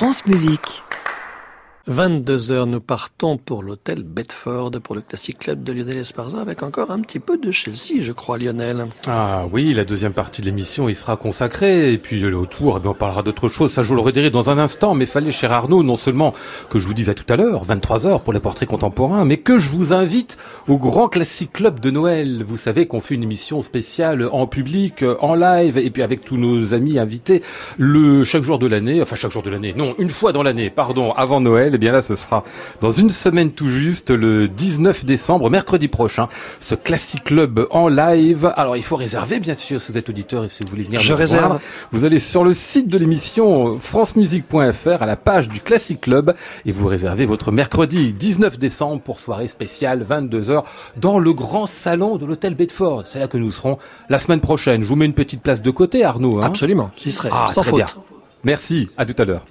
France Musique. 22h, nous partons pour l'hôtel Bedford, pour le Classic Club de Lionel Esparza, avec encore un petit peu de Chelsea, je crois, Lionel. Ah oui, la deuxième partie de l'émission, il sera consacré, et puis le tour, eh on parlera d'autre chose, ça je vous le redirai dans un instant, mais fallait, cher Arnaud, non seulement que je vous dise à tout à l'heure, 23h pour les portraits contemporains, mais que je vous invite au Grand Classic Club de Noël. Vous savez qu'on fait une émission spéciale en public, en live, et puis avec tous nos amis invités, le chaque jour de l'année, enfin chaque jour de l'année, non, une fois dans l'année, pardon, avant Noël, bien là, ce sera dans une semaine tout juste, le 19 décembre, mercredi prochain, ce Classic Club en live. Alors, il faut réserver, bien sûr, si vous êtes auditeur et si vous voulez venir. Je réserve. vous allez sur le site de l'émission francemusique.fr à la page du Classic Club et vous réservez votre mercredi 19 décembre pour soirée spéciale 22h dans le grand salon de l'hôtel Bedford. C'est là que nous serons la semaine prochaine. Je vous mets une petite place de côté, Arnaud. Hein Absolument, j'y serai, ah, sans faute. Bien. Merci, à tout à l'heure.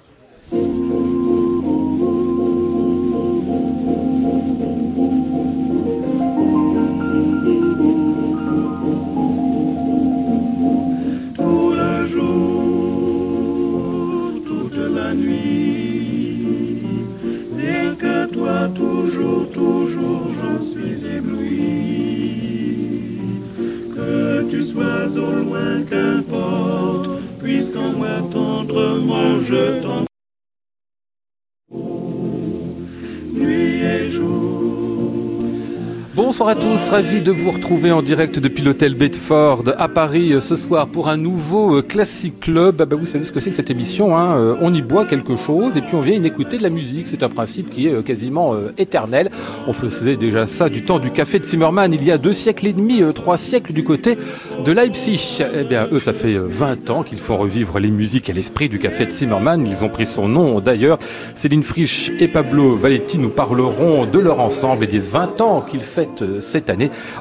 Ravi de vous retrouver en direct depuis l'hôtel Bedford à Paris euh, ce soir pour un nouveau euh, Classic Club. Ah bah vous savez ce que c'est que cette émission, hein euh, on y boit quelque chose et puis on vient y écouter de la musique. C'est un principe qui est quasiment éternel. On faisait déjà ça du temps du café de Zimmermann il y a deux siècles et demi, trois siècles du côté de Leipzig. Eh bien eux, ça fait 20 ans qu'ils font revivre les musiques et l'esprit du café de Zimmermann. Ils ont pris son nom d'ailleurs. Céline Frisch et Pablo Valetti nous parleront de leur ensemble et des 20 ans qu'ils fêtent cette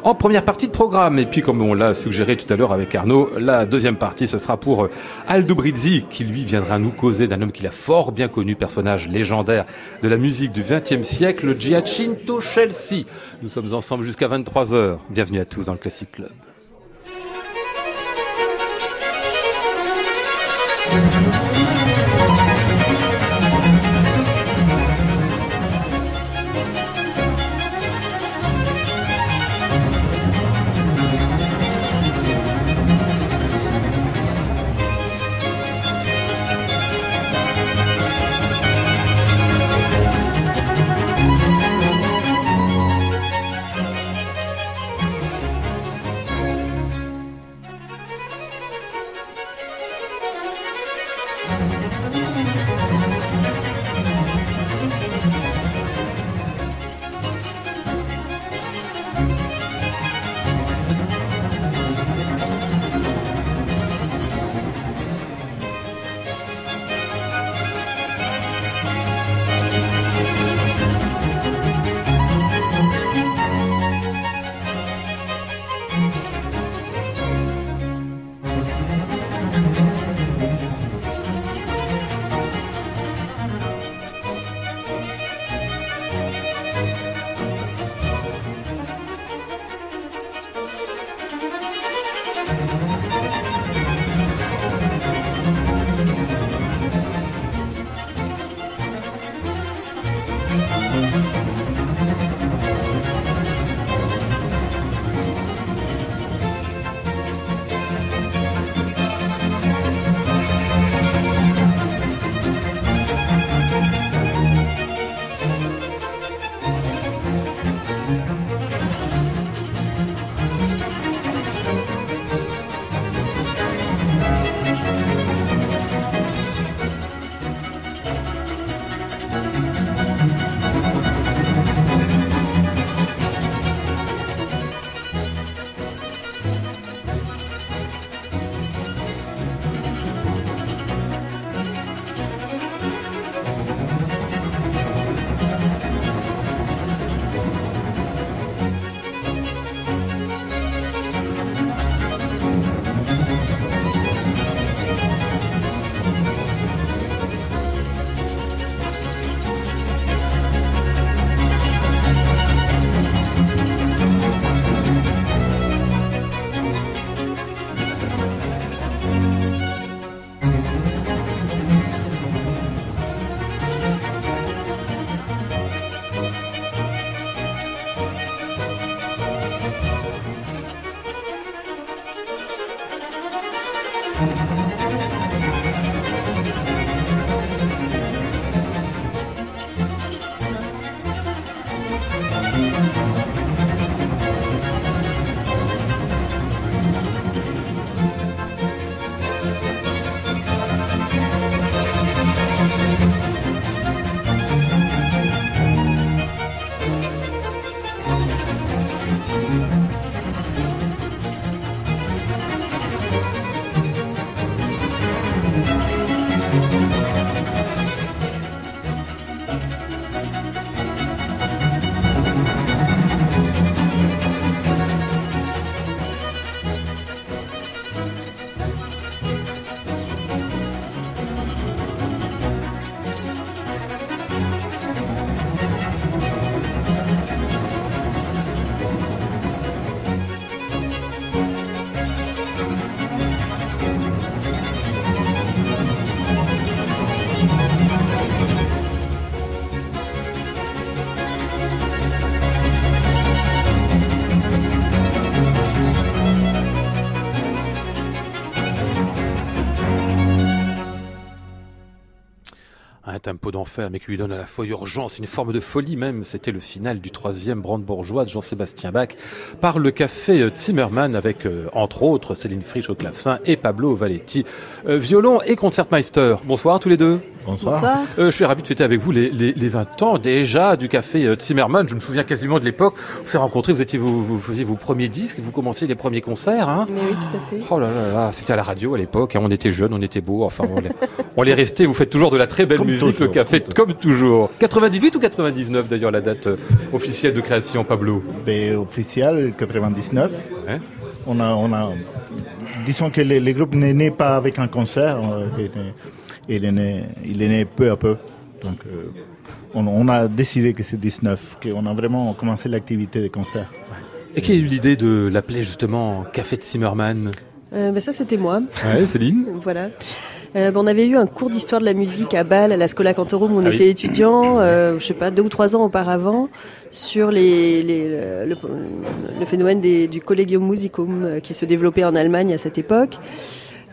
en première partie de programme. Et puis, comme on l'a suggéré tout à l'heure avec Arnaud, la deuxième partie, ce sera pour euh, Aldo Brizzi, qui lui viendra nous causer d'un homme qu'il a fort bien connu, personnage légendaire de la musique du XXe siècle, Giacinto Chelsea. Nous sommes ensemble jusqu'à 23h. Bienvenue à tous dans le Classic Club. Tempo d'enfer, mais qui lui donne à la fois urgence, une forme de folie même. C'était le final du troisième brandebourgeois de Jean-Sébastien Bach par le café euh, Zimmermann avec, euh, entre autres, Céline Frisch au clavecin et Pablo Valetti, euh, violon et concertmeister. Bonsoir tous les deux. Bonsoir. je suis ravi de fêter avec vous les, les, les 20 ans déjà du café Zimmermann. Je me souviens quasiment de l'époque. On s'est rencontrés, vous étiez vous, vous, faisiez vos premiers disques, vous commenciez les premiers concerts. Hein Mais oui, tout à fait. Oh là là, là c'était à la radio à l'époque. Hein. on était jeunes, on était beaux. Enfin, on, est, resté. Vous faites toujours de la très belle musique, le café comme toujours. 98 ou 99 d'ailleurs la date euh, officielle de création, Pablo? Ben, Officielle 99. On a, on a, disons que les, groupes n'est né pas avec un concert, euh, il est, né, il est né peu à peu. Donc euh, on, a décidé que c'est 19, qu'on a vraiment commencé l'activité des concerts. Et qui a eu l'idée de l'appeler justement Café de Zimmerman ben Ça c'était moi. Ouais, Céline. voilà. Euh, on avait eu un cours d'histoire de la musique à Bâle, à la Scola Cantorum, où on ah était étudiants, euh, je sais pas, deux ou trois ans auparavant, sur les, le, phénomène du Collegium Musicum euh, qui se développait en Allemagne à cette époque.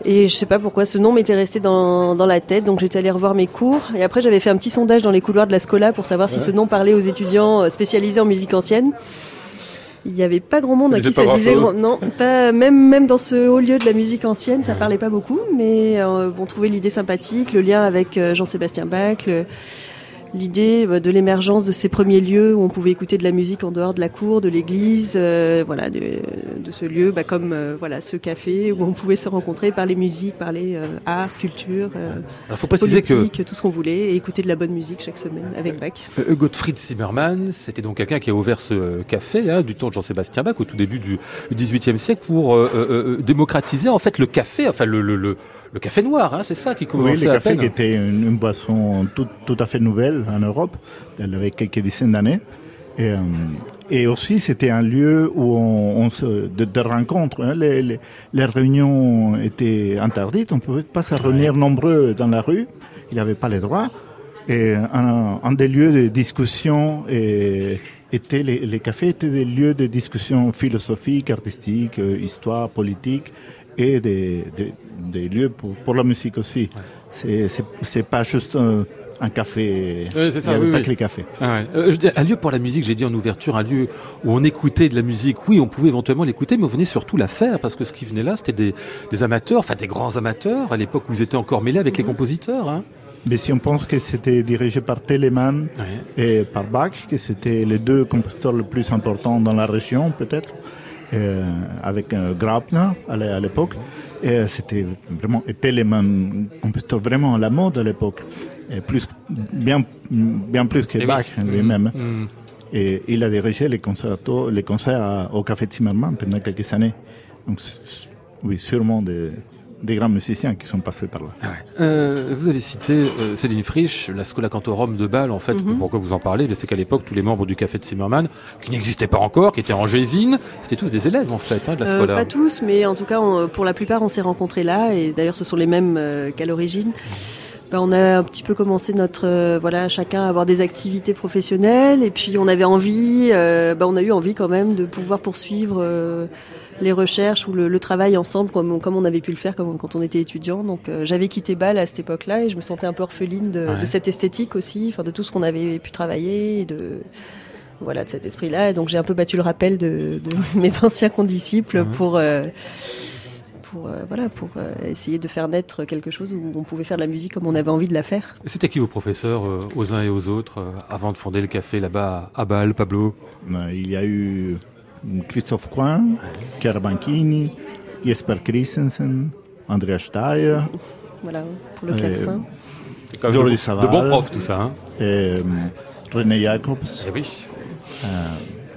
Et je sais pas pourquoi ce nom m'était resté dans, dans la tête, donc j'étais allée revoir mes cours. Et après, j'avais fait un petit sondage dans les couloirs de la Scola pour savoir si ce nom parlait aux étudiants spécialisés en musique ancienne. Il n'y avait pas grand monde à qui ça disait non, pas même même dans ce haut lieu de la musique ancienne, ça parlait pas beaucoup, mais euh, on trouvait l'idée sympathique, le lien avec euh, Jean-Sébastien Bach, le, l'idée euh, de l'émergence de ces premiers lieux où on pouvait écouter de la musique en dehors de la cour, de l'église, euh, voilà, de, ce lieu, bah, comme euh, voilà ce café où on pouvait se rencontrer, parler musique, parler art, culture, faut préciser politique, tout ce qu'on voulait, et écouter de la bonne musique chaque semaine avec Bach. Gottfried Zimmermann, c'était donc quelqu'un qui a ouvert ce café hein, du temps de Jean-Sébastien Bach au tout début du XVIIIe siècle pour démocratiser en fait le café, enfin le, le, le le café noir, hein, c'est ça qui commençait Oui, le café qui était une, boisson tout, tout, à fait nouvelle en Europe, elle avait quelques dizaines d'années. Et, euh, et, aussi, c'était un lieu où on, se, de, rencontres. Hein. Les, les, les, réunions étaient interdites, on ne pouvait pas se réunir nombreux dans la rue, il n'y avait pas les droits. Et un, un, des lieux de discussion et, était les, les, cafés étaient des lieux de discussion philosophique, artistique, euh, histoire, politique et des, des, des lieux pour, pour, la musique aussi. Ouais. C'est pas juste un, un café. Oui, c'est ça. Il n'y pas que les cafés. Ah ouais. euh, un lieu pour la musique, j'ai dit en ouverture, un lieu où on écoutait de la musique. Oui, on pouvait éventuellement l'écouter, mais on venait surtout la faire parce que ce qui venait là, c'était des, des, amateurs, enfin des grands amateurs à l'époque où ils étaient encore mêlés avec les compositeurs. Hein. Mais si on pense que c'était dirigé par Telemann ouais. et par Bach, que c'était les deux compositeurs les plus importants dans la région, peut-être, avec euh, Grabner à l'époque. Et euh, c'était vraiment Telemann, compositeur vraiment à la mode à l'époque, plus bien bien plus que Bach lui-même. Mm, mm. Et il a dirigé les concerts, les concerts au Café Zimmermann pendant quelques années. Donc oui, sûrement des des grands musiciens qui sont passés par là. Ah ouais. euh, vous avez cité euh, Céline Frisch, la Scola Cantorum de Bâle, en fait, mm -hmm. pourquoi vous en parlez? C'est qu'à l'époque, tous les membres du Café de Zimmermann, qui n'existaient pas encore, qui étaient en gésine, c'était tous des élèves, en fait, hein, de la Scola. Euh, pas tous, mais en tout cas, on, pour la plupart, on s'est rencontrés là, et d'ailleurs, ce sont les mêmes euh, qu'à l'origine. Ben, on a un petit peu commencé notre euh, voilà chacun à avoir des activités professionnelles et puis on avait envie euh, ben, on a eu envie quand même de pouvoir poursuivre euh, les recherches ou le, le, travail ensemble comme, comme on avait pu le faire comme, quand on était étudiant. Donc euh, j'avais quitté Bâle à cette époque-là et je me sentais un peu orpheline de, ouais. de cette esthétique aussi, enfin de tout ce qu'on avait pu travailler et de voilà de cet esprit-là. Et donc j'ai un peu battu le rappel de, de mes anciens condisciples mmh. pour euh, pour euh, voilà pour euh, essayer de faire naître quelque chose où on pouvait faire de la musique comme on avait envie de la faire. C'était qui vos professeurs euh, aux uns et aux autres avant de fonder le café là-bas à Bâle, Pablo? Il y a eu Christophe Coin, Pierre Banchini, Jesper Christensen, Andrea Steyer. Voilà, pour le clavecin. Euh, de, de bons profs tout ça. Hein et, euh, René Jacobs. Et oui. Euh,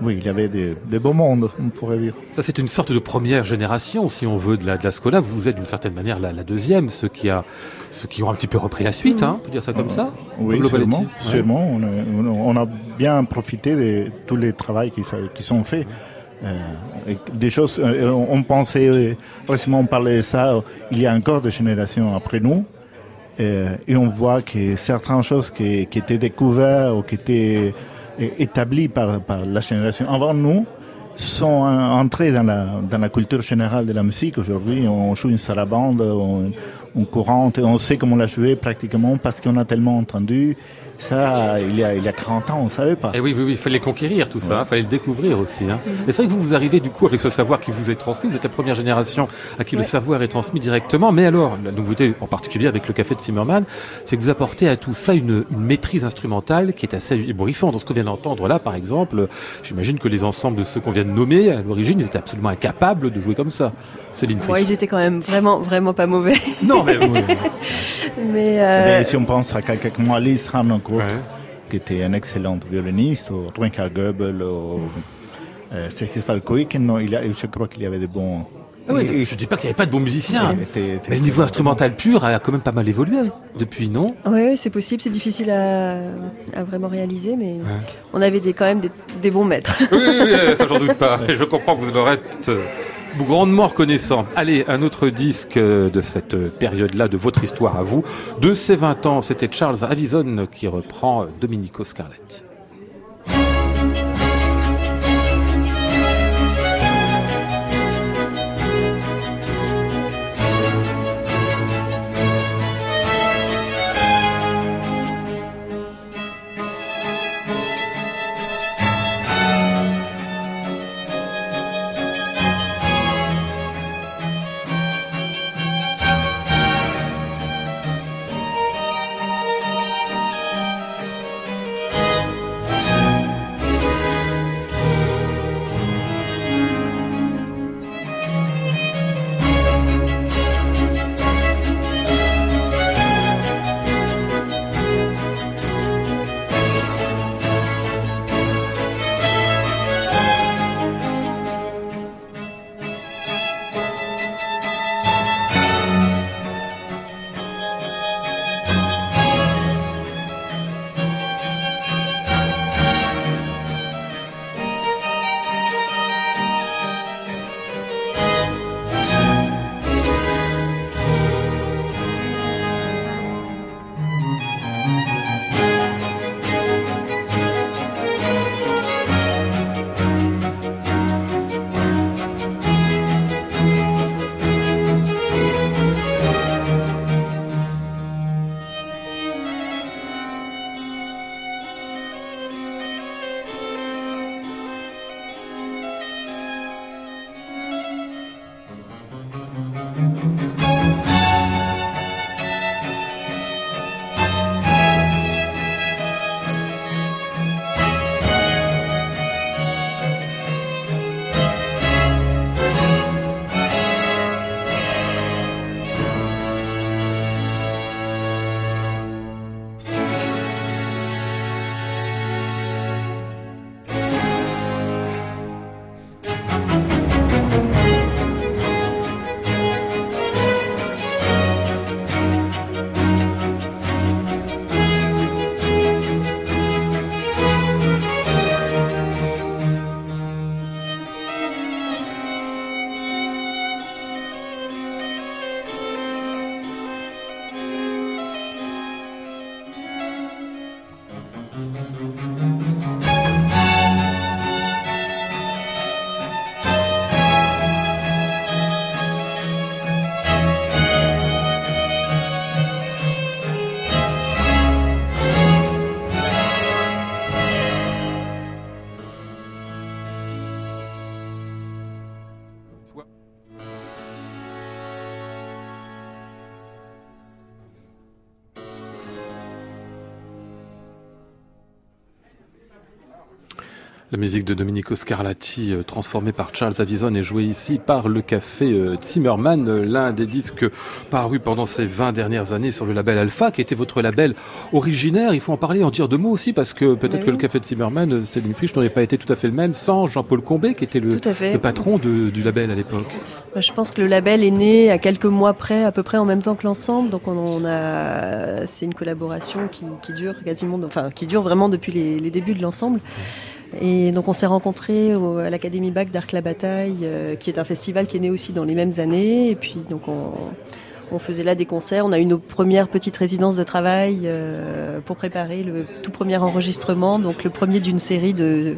oui, il y avait des, des, beaux mondes, on pourrait dire. Ça, c'est une sorte de première génération, si on veut, de la, de la Scola. Vous êtes d'une certaine manière la, la, deuxième, ceux qui, a, ceux qui ont un petit peu repris la suite, hein, on peut dire ça comme euh, ça Oui, sûrement. Ouais. sûrement. On, a, on, a, bien profité de tous les travaux qui, qui sont faits. Euh, des choses, euh, on pensait, euh, récemment on parlait de ça, il y a encore des générations après nous, et on voit que certaines choses qui, qui étaient découvertes ou qui étaient établies par, par la génération avant nous sont entrées dans la, dans la culture générale de la musique. Aujourd'hui, on joue une sarabande, on, en courante on sait comment la jouer pratiquement parce qu'on a tellement entendu. Ça, il y a, il y a 40 ans, on ne savait pas. Et oui, oui, oui, il fallait conquérir tout ça, il fallait le découvrir aussi. Hein. Et c'est vrai que vous, vous arrivez du coup avec ce savoir qui vous est transmis, vous êtes la première génération à qui le savoir est transmis directement. Mais alors, la nouveauté en particulier avec le café de Zimmerman, c'est que vous apportez à tout ça une, une maîtrise instrumentale qui est assez ébouriffante. Dans ce qu'on vient d'entendre là, par exemple, j'imagine que les ensembles de ceux qu'on vient de nommer, à l'origine, ils étaient absolument incapables de jouer comme ça. Céline ouais, ils étaient quand même vraiment, vraiment pas mauvais. Non, mais... oui. mais, euh... mais, si on pense à quelqu'un comme Alice Ouais. qui était un excellent violoniste, ou Trinka Goebel, ou euh, Sergei non, il a, je crois qu'il y avait des bons... Ah oui, et, je dis pas qu'il n'y avait pas de bons musiciens, était, était mais le niveau instrumental pur a quand même pas mal évolué depuis, non? Oui, c'est possible, c'est difficile à, à, vraiment réaliser, mais ouais. on avait des, quand même des, des bons maîtres. Oui, oui, oui ça j'en doute pas. Et je comprends que vous l'aurez grandement reconnaissant. Allez, un autre disque de cette période-là, de votre histoire à vous. De ces 20 ans, c'était Charles Avison qui reprend Domenico Scarlatti. La musique de Domenico Scarlatti, euh, transformée par Charles Addison, est jouée ici par le Café euh, Zimmerman, euh, l'un des disques parus pendant ces 20 dernières années sur le label Alpha, qui était votre label originaire. Il faut en parler, en dire deux mots aussi, parce que peut-être oui. que le Café de Zimmerman, Céline Fiche, n'aurait pas été tout à fait le même sans Jean-Paul Combet, qui était le, le patron de, du label à l'époque. Je pense que le label est né à quelques mois près, à peu près en même temps que l'ensemble. Donc on, on a, c'est une collaboration qui, qui, dure quasiment, enfin qui dure vraiment depuis les, les débuts de l'ensemble. Et donc on s'est rencontrés au, à l'Académie Bac d'Arc la Bataille, euh, qui est un festival qui est né aussi dans les mêmes années. Et puis donc on, on faisait là des concerts. On a eu nos premières petites résidences de travail euh, pour préparer le tout premier enregistrement, donc le premier d'une série de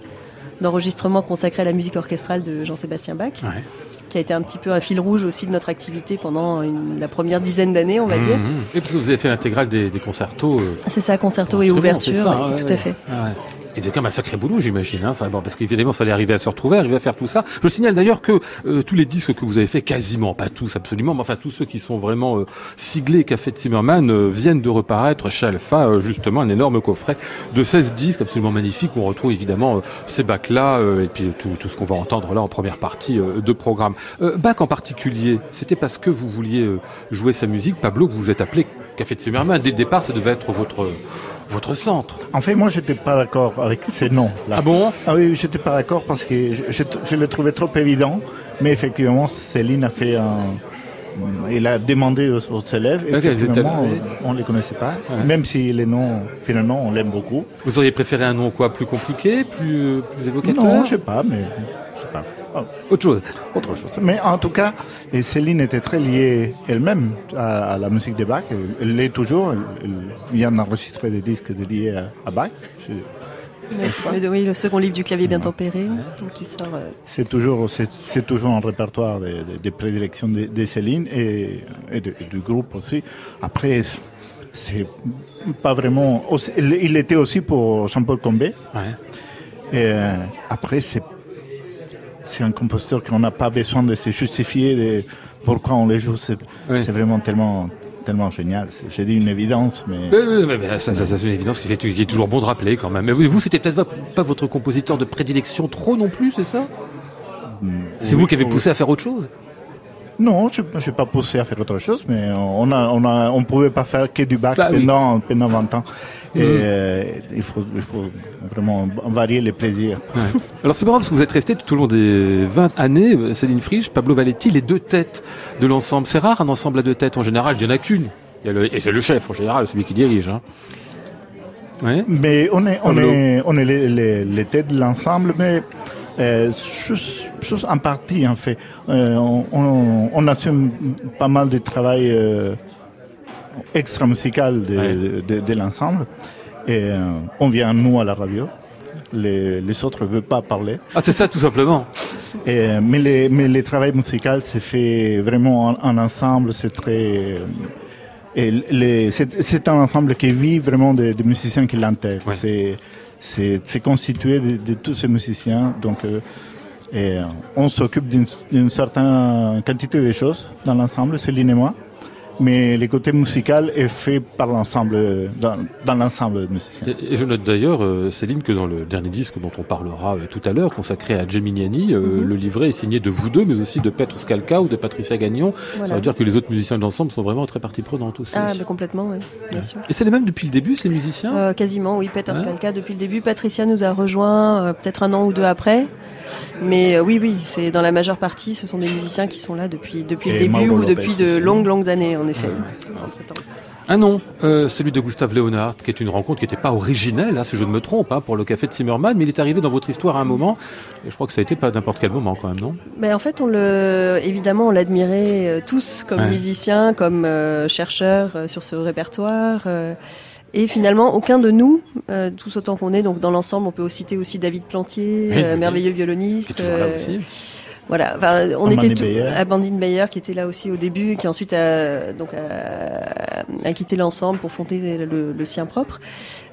d'enregistrements consacrés à la musique orchestrale de Jean-Sébastien Bach. Ouais. qui a été un petit peu un fil rouge aussi de notre activité pendant la première dizaine d'années, on va dire. Mmh, mmh. Et parce que vous avez fait l'intégrale des, concertos. Euh, c'est ça, concerto et ouverture, tout à fait. Ah c'était quand même un sacré boulot, j'imagine. Hein. Enfin bon, parce qu'évidemment, il fallait arriver à se retrouver, arriver à faire tout ça. Je signale d'ailleurs que euh, tous les disques que vous avez fait, quasiment, pas tous absolument, mais enfin tous ceux qui sont vraiment euh, siglés qu'a fait Zimmerman euh, viennent de reparaître chez Alpha, justement, un énorme coffret de 16 disques absolument magnifiques où on retrouve évidemment ces bacs-là et puis tout, tout ce qu'on va entendre là en première partie de programme. Bach en particulier, c'était parce que vous vouliez jouer sa musique, Pablo, que vous vous êtes appelé Café de Zimmerman. Dès le départ, ça devait être votre votre centre. En fait, moi, j'étais pas d'accord avec ces noms. Là. Ah bon? Ah oui, j'étais pas d'accord parce que je, je, le trouvais trop évident. Mais effectivement, Céline a fait un. Il a demandé aux, élèves. Et on ne les connaissait pas. Même si les noms, finalement, on l'aime beaucoup. Vous auriez préféré un nom quoi Plus compliqué Plus, plus évocateur? Non, je sais pas, mais je sais pas. Autre chose. Autre chose. Mais en tout cas, Céline était très liée elle-même à, la musique de Bach. Elle l'est toujours. Elle, vient d'enregistrer des disques dédiés à, Bach. oui, le second livre du clavier bien tempéré, qui sort. Euh, c'est toujours, c'est, toujours un répertoire des prédilections de, Céline et, du groupe aussi. Après, c'est pas vraiment. il était aussi pour Jean-Paul Combé. Et euh, après, c'est c'est un compositeur qu'on n'a pas besoin de se justifier de pourquoi on les joue. C'est vraiment tellement tellement génial. J'ai dit une évidence, mais... ça, c'est une évidence qui, fait, qui est toujours bon de rappeler quand même. Mais vous, c'était peut-être pas votre compositeur de prédilection trop non plus, c'est ça? Hmm. C'est vous qui avez poussé à faire autre chose? Non, je n'ai pas poussé à faire autre chose, mais on ne on on pouvait pas faire que du bac bah pendant, pendant 20 ans. Et mm. euh, il, faut, il faut vraiment varier les plaisirs. Alors c'est marrant parce que vous êtes resté tout au long des 20 années, Céline Frisch, Pablo Valetti, les deux têtes de l'ensemble. C'est rare un ensemble à deux têtes. En général, il n'y en a qu'une. Et c'est le chef, en général, celui qui dirige. Hein. Mais on est, on est, on est les, les, têtes de l'ensemble, mais euh, chose, en partie en fait. Euh, on, on, assume pas mal de travail extra musical de, de, l'ensemble. Et euh, on vient, nous, à la radio. Les, les autres ne veulent pas parler. Ah, c'est ça, tout simplement. Et, mais, les, mais le travail musical s'est fait vraiment en, ensemble. C'est très. c'est un ensemble qui vit vraiment des de musiciens qui l'intègrent. C'est constitué de, tous ces musiciens. Donc, euh, et on s'occupe d'une certaine quantité de choses dans l'ensemble, Céline et moi mais le côté musical est fait par l'ensemble, dans, dans l'ensemble musicien. Et, je note d'ailleurs, euh, Céline, que dans le dernier disque dont on parlera euh, tout à l'heure, consacré à Geminiani, euh, mhm. le livret est signé de vous deux, mais aussi de Petr Skalka ou de Patricia Gagnon. Ça veut dire que les autres musiciens de l'ensemble sont vraiment très partie prenante aussi. Ah, complètement, oui, bien sûr. Et c'est les mêmes depuis le début, ces musiciens? Quasiment, oui. Petr Skalka depuis le début. Patricia nous a rejoint peut-être un an ou deux après. Mais oui, oui, c'est dans la majeure partie, ce sont des musiciens qui sont là depuis, depuis le début ou depuis de longues, longues années, effet. Un nom, euh, celui de Gustave Léonard, qui est une rencontre qui n'était pas originelle, hein, si je ne me trompe, hein, pour le café de Zimmermann, mais il est arrivé dans votre histoire à un moment, et je crois que ça a été pas n'importe quel moment quand même, non? Mais En fait, on le, évidemment, on l'admirait euh, tous comme musicien, comme euh, chercheur sur ce répertoire. Et finalement, aucun de nous, tous autant qu'on est, donc dans l'ensemble, on peut citer aussi David Plantier, merveilleux violoniste. Qui est toujours là aussi. Voilà, on était à Bandine Bayer qui était là aussi au début, qui ensuite a, donc a, quitté l'ensemble pour fonder le, sien propre.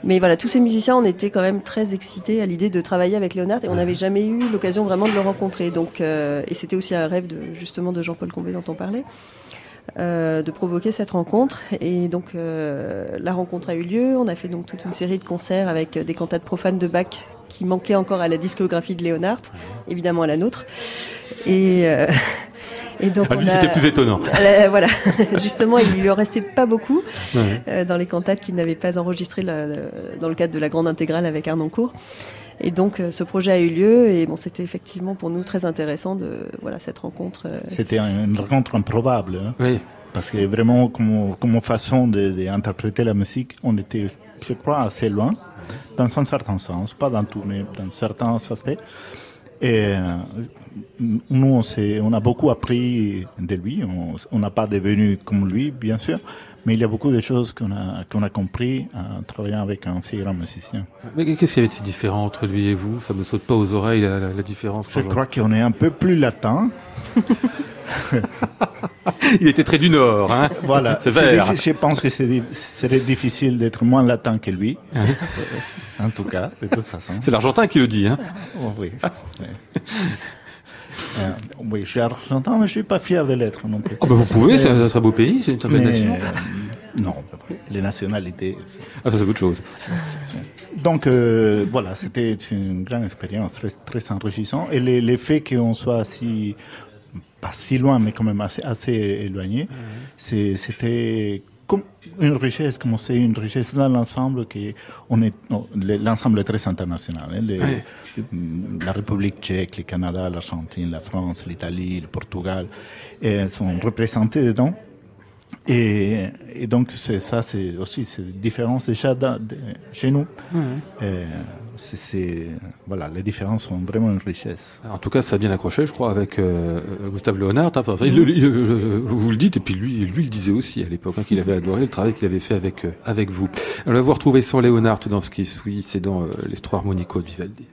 Mais voilà, tous ces musiciens, on était quand même très excités à l'idée de travailler avec Léonard et on n'avait jamais eu l'occasion vraiment de le rencontrer. Donc, euh, et c'était aussi un rêve de, justement de Jean-Paul Combé dont on parlait. Euh, de provoquer cette rencontre. Et donc euh, la rencontre a eu lieu. On a fait donc toute une série de concerts avec des cantates profanes de Bach qui manquaient encore à la discographie de Léonard, évidemment à la nôtre. Et, euh, et donc, ah, lui, c'était plus étonnant. voilà, justement, il lui en restait pas beaucoup euh, dans les cantates qu'il n'avait pas enregistrées dans le cadre de la grande intégrale avec Arnoncourt. Et donc, euh, ce projet a eu lieu et bon, c'était effectivement pour nous très intéressant de voilà cette rencontre. C'était une rencontre improbable. Hein. oui. Parce que vraiment, comme, comme façon d'interpréter la musique, on était, je crois, assez loin, dans un certain sens, pas dans tout, mais dans certains aspects. Et euh, nous, on, on, a beaucoup appris de lui. On n'a pas devenu comme lui, bien sûr, Mais il y a beaucoup de choses qu'on a, qu'on a compris en travaillant avec un si grand musicien. Mais qu'est-ce qu'il y avait de si différent entre lui et vous? Ça me saute pas aux oreilles la, différence. Je crois qu'on est un peu plus latin. il était très du Nord, hein Voilà. Je pense que c'est serait difficile d'être moins latin que lui. En tout cas, de toute façon. C'est l'Argentin qui le dit, hein oh, Oui. Euh, oui, je suis argentin, mais je suis pas fier de l'être non plus. Oh, bah vous pouvez, c'est un très beau pays, c'est une très belle nation. Euh, non, les nationalités. Ah, ça c'est autre chose. Donc euh, voilà, c'était une grande expérience, très, très enrichissante. Et les, les faits qu'on soit si pas si loin, mais quand même assez, assez éloigné, c'était comme une richesse, comme c'est une richesse dans l'ensemble qui on est, l'ensemble est très international. Hein, la République tchèque, le Canada, l'Argentine, la France, l'Italie, le Portugal, et sont représentés dedans. Et, et donc c'est ça, c'est aussi une différence déjà chez nous c'est voilà, les différences sont vraiment une richesse. En tout cas, ça a bien accroché, je crois, avec euh, Gustave Léonard. Enfin, vous le dites, et puis lui, lui le disait aussi à l'époque hein, qu'il avait adoré le travail qu'il avait fait avec euh, avec vous. Vous retrouver sans Léonard dans ce qui suit, c'est dans euh, l'histoire Monico de Vivaldi.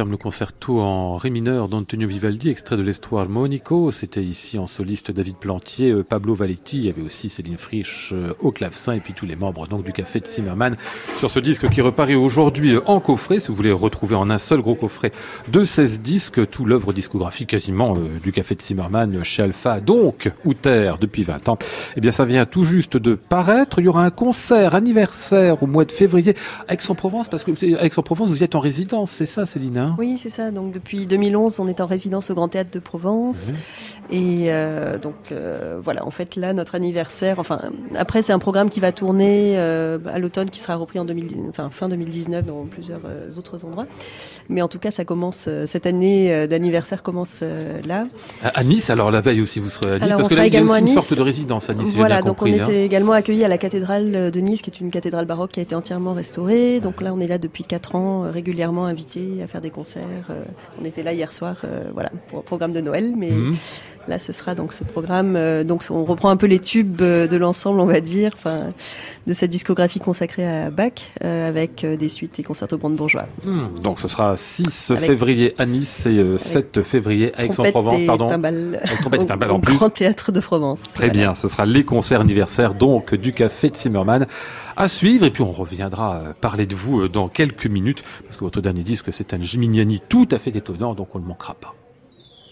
Qui referme le concerto en ré mineur d'Antonio Vivaldi, extrait de l'Histoire Monico. C'était ici en soliste David Plantier, euh, Pablo Valetti, il y avait aussi Céline Frisch euh, au clavecin et puis tous les membres donc du Café de Zimmermann sur ce disque qui reparaît aujourd'hui euh, en coffret. Si vous voulez retrouver en un seul gros coffret de 16 disques, tout l'œuvre discographique quasiment du Café de Zimmermann chez Alpha, donc Outer depuis 20 ans. Eh bien, ça vient tout juste de paraître. Il y aura un concert anniversaire au mois de février à Aix-en-Provence parce que Aix-en-Provence, vous y êtes en résidence, c'est ça, c'est oui, c'est ça. Donc depuis 2011, on est en résidence au Grand Théâtre de Provence. Et euh, donc euh, voilà, en fait là, notre anniversaire. Enfin, après, c'est un programme qui va tourner euh, à l'automne, qui sera repris en 2000, enfin, fin 2019 dans plusieurs autres endroits. Mais en tout cas, ça commence cette année d'anniversaire commence là. À, Nice, alors la veille aussi, vous serez à Nice parce que là, il y a aussi une sorte de résidence à Nice. Voilà, donc on était hein. également accueillis à la cathédrale de Nice, qui est une cathédrale baroque qui a été entièrement restaurée. Donc là, on est là depuis quatre ans, régulièrement invités à faire des concerts. On était là hier soir, voilà, pour un programme de Noël, mais mhm. là ce sera donc ce programme. donc on reprend un peu les tubes de l'ensemble, on va dire, enfin, de cette discographie consacrée à Bach, avec des suites et concertos brandebourgeois. Hmm, donc ce sera 6 février à Nice et 7 février à Aix-en-Provence, pardon. Timbales, trompette et en plus. Grand théâtre de Provence. Très bien, ce sera les concerts anniversaires donc du Café de Zimmermann à suivre. Et puis on reviendra euh, parler de vous euh, dans quelques minutes, parce que votre dernier disque, c'est un Gimignani tout à fait étonnant, donc on ne manquera pas.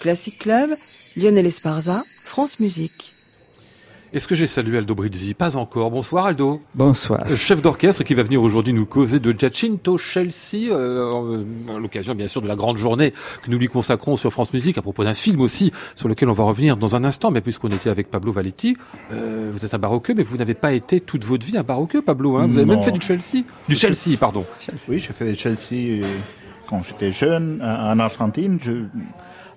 Classic Club, Lionel Esparza, France Musique. Est-ce que j'ai salué Aldo Brizzi? Pas encore. Bonsoir Aldo. Bonsoir. Euh, chef d'orchestre qui va venir aujourd'hui nous causer de Giacinto Chelsea, euh, à l'occasion bien sûr de la grande journée que nous lui consacrons sur France Musique, à propos d'un film aussi sur lequel on va revenir dans un instant. Mais puisqu'on était avec Pablo Valetti, euh, vous êtes un baroqueux, mais vous n'avez pas été toute votre vie un baroqueux, Pablo. Hein vous avez même fait du Chelsea. Du Chelsea, pardon. Oui, j'ai fait du Chelsea quand j'étais jeune en Argentine. Je,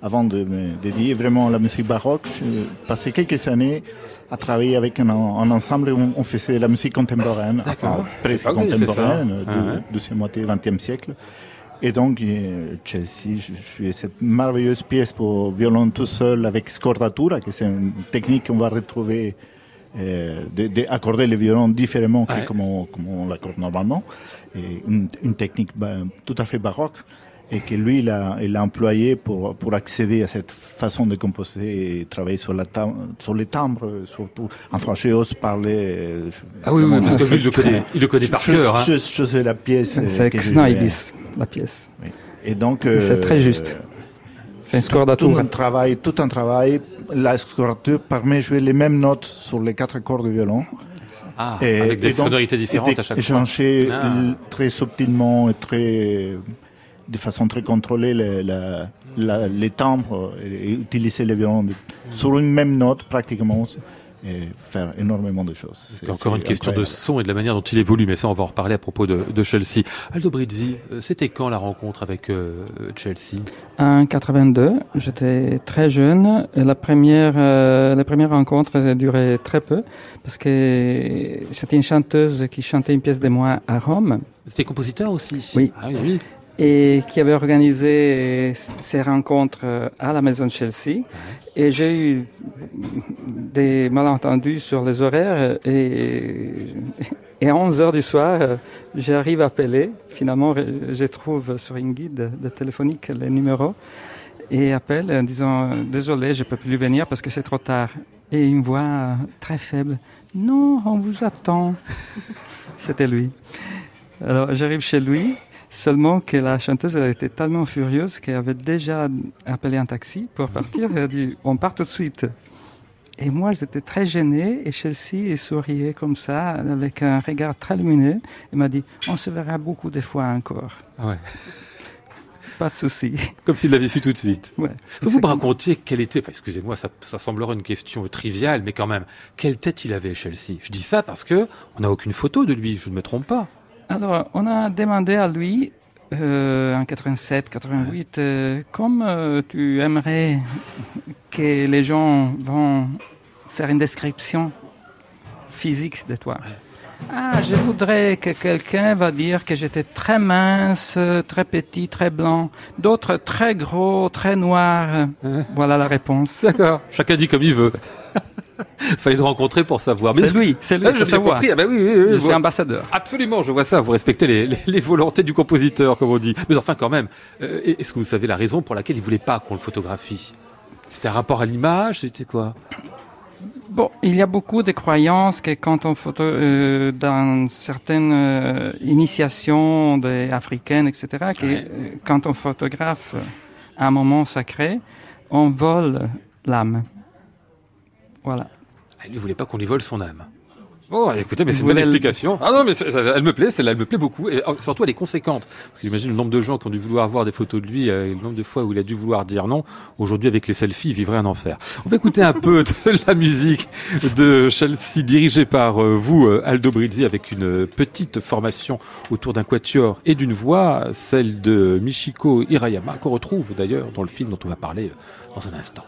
avant de me dédier vraiment à la musique baroque, j'ai passé quelques années à travailler avec un, ensemble où on faisait la musique contemporaine, enfin, presque contemporaine, de, ah moitié 20e siècle. Et donc, euh, Chelsea, je, fais cette merveilleuse pièce pour violon tout seul avec scordatura, que c'est une technique qu'on va retrouver euh, d'accorder les violons différemment que comme on, l'accorde normalement. Une, une technique tout à fait baroque et que lui, il a, il a employé pour, pour accéder à cette façon de composer et travailler sur, la sur les timbres, surtout. Enfin, j'ose parler. ah oui, oui, parce que lui, il le connaît, il le connaît par cœur. Hein. Je, je, sais la pièce. C'est Ex Nihilus, la pièce. Oui. Et donc. c'est très euh, juste. C'est un scordature. Tout un travail, tout un travail. La scordature permet de jouer les mêmes notes sur les quatre cordes de violon. Ah, et, avec des sonorités différentes à chaque fois. Changer ah. très subtilement et très de façon très contrôlée les, les timbres et utiliser les violons sur une même note pratiquement et faire énormément de choses. C'est encore une question de son et de la manière dont il évolue, mais ça on va en reparler à propos de, de Chelsea. Aldo Brizzi, euh, c'était quand la rencontre avec euh, Chelsea? En 82, j'étais très jeune et la première, euh, la première rencontre a duré très peu parce que c'était une chanteuse qui chantait une pièce de moi à Rome. C'était compositeur aussi? Oui. Ah, oui, oui et qui avait organisé ces rencontres à la maison de Chelsea. Et j'ai eu des malentendus sur les horaires et, et à 11 heures du soir, j'arrive à appeler. Finalement, je trouve sur une guide de téléphonique les numéros et appelle en disant désolé, je peux plus venir parce que c'est trop tard. Et une voix très faible. Non, on vous attend. C'était lui. Alors j'arrive chez lui Seulement que la chanteuse elle était tellement furieuse qu'elle avait déjà appelé un taxi pour partir. Elle a dit on part tout de suite. Et moi, j'étais très gêné et Chelsea souriait comme ça, avec un regard très lumineux. Elle m'a dit on se verra beaucoup de fois encore. Ah ouais. Pas de souci. Comme s'il l'avait su tout de suite. Ouais, vous me racontiez quelle était, enfin, excusez-moi, ça, ça semblera une question triviale, mais quand même, quelle tête il avait, Chelsea? Je dis ça parce que on n'a aucune photo de lui, je ne me trompe pas. Alors, on a demandé à lui, euh, en 87, 88, euh, comme euh, tu aimerais que les gens vont faire une description physique de toi. Ah, je voudrais que quelqu'un va dire que j'étais très mince, très petit, très blanc. D'autres très gros, très noirs. Voilà la réponse. D'accord. Chacun dit comme il veut. Fallait le rencontrer pour savoir. C'est lui, c'est lui. Ah, je Ah, bah oui, oui, je, suis ambassadeur. Absolument, je vois ça. Vous respectez les, les, volontés du compositeur, comme on dit. Mais enfin, quand même, euh, est-ce que vous savez la raison pour laquelle il voulait pas qu'on le photographie? C'était un rapport à l'image C'était quoi? Bon, il y a beaucoup de croyances que quand on photo, euh, dans certaines euh, initiations africaines, etc., que euh, quand on photographe un moment sacré, on vole l'âme. Voilà. Ah, il ne voulait pas qu'on lui vole son âme. Oh, écoutez, mais c'est une bonne explication. Ah non, mais elle me plaît, celle-là, elle me plaît beaucoup. Et oh, surtout, elle est conséquente. Parce j'imagine le nombre de gens qui ont dû vouloir voir des photos de lui, euh, le nombre de fois où il a dû vouloir dire non. Aujourd'hui, avec les selfies, il vivrait un enfer. On va écouter un peu de la musique de Chelsea, dirigée par euh, vous, euh, Aldo Brizzi, avec une petite formation autour d'un quatuor et d'une voix, celle de Michiko Hirayama, qu'on retrouve d'ailleurs dans le film dont on va parler dans un instant.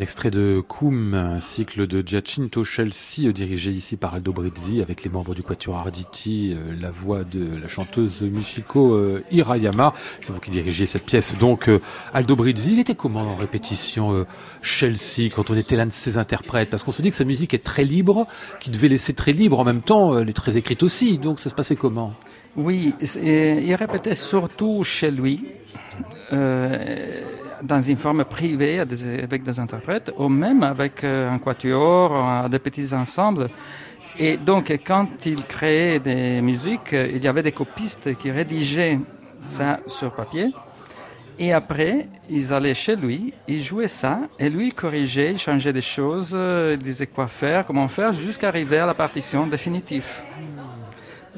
Extrait de Koum, un cycle de Giacinto Chelsea, euh, dirigé ici par Aldo Brizzi, avec les membres du Quatuor Arditi, euh, la voix de la chanteuse Michiko euh, Hirayama. C'est vous qui dirigez cette pièce. Donc, Aldo Brizzi, il était comment en répétition Chelsea, quand on était l'un de ses interprètes? Parce qu'on se dit que sa musique est très libre, qu'il devait laisser très libre. En même temps, elle est très écrite aussi. Donc, ça se passait comment? Oui, il répétait surtout chez lui. Dans une forme privée avec des interprètes, ou même avec euh, un quatuor, des petits ensembles. Et donc, quand il créait des musiques, il y avait des copistes qui rédigeaient ça sur papier. Et après, ils allaient chez lui, ils jouaient ça, et lui, il corrigeait, il changeait des choses, il disait quoi faire, comment faire, jusqu'à arriver à la partition définitive.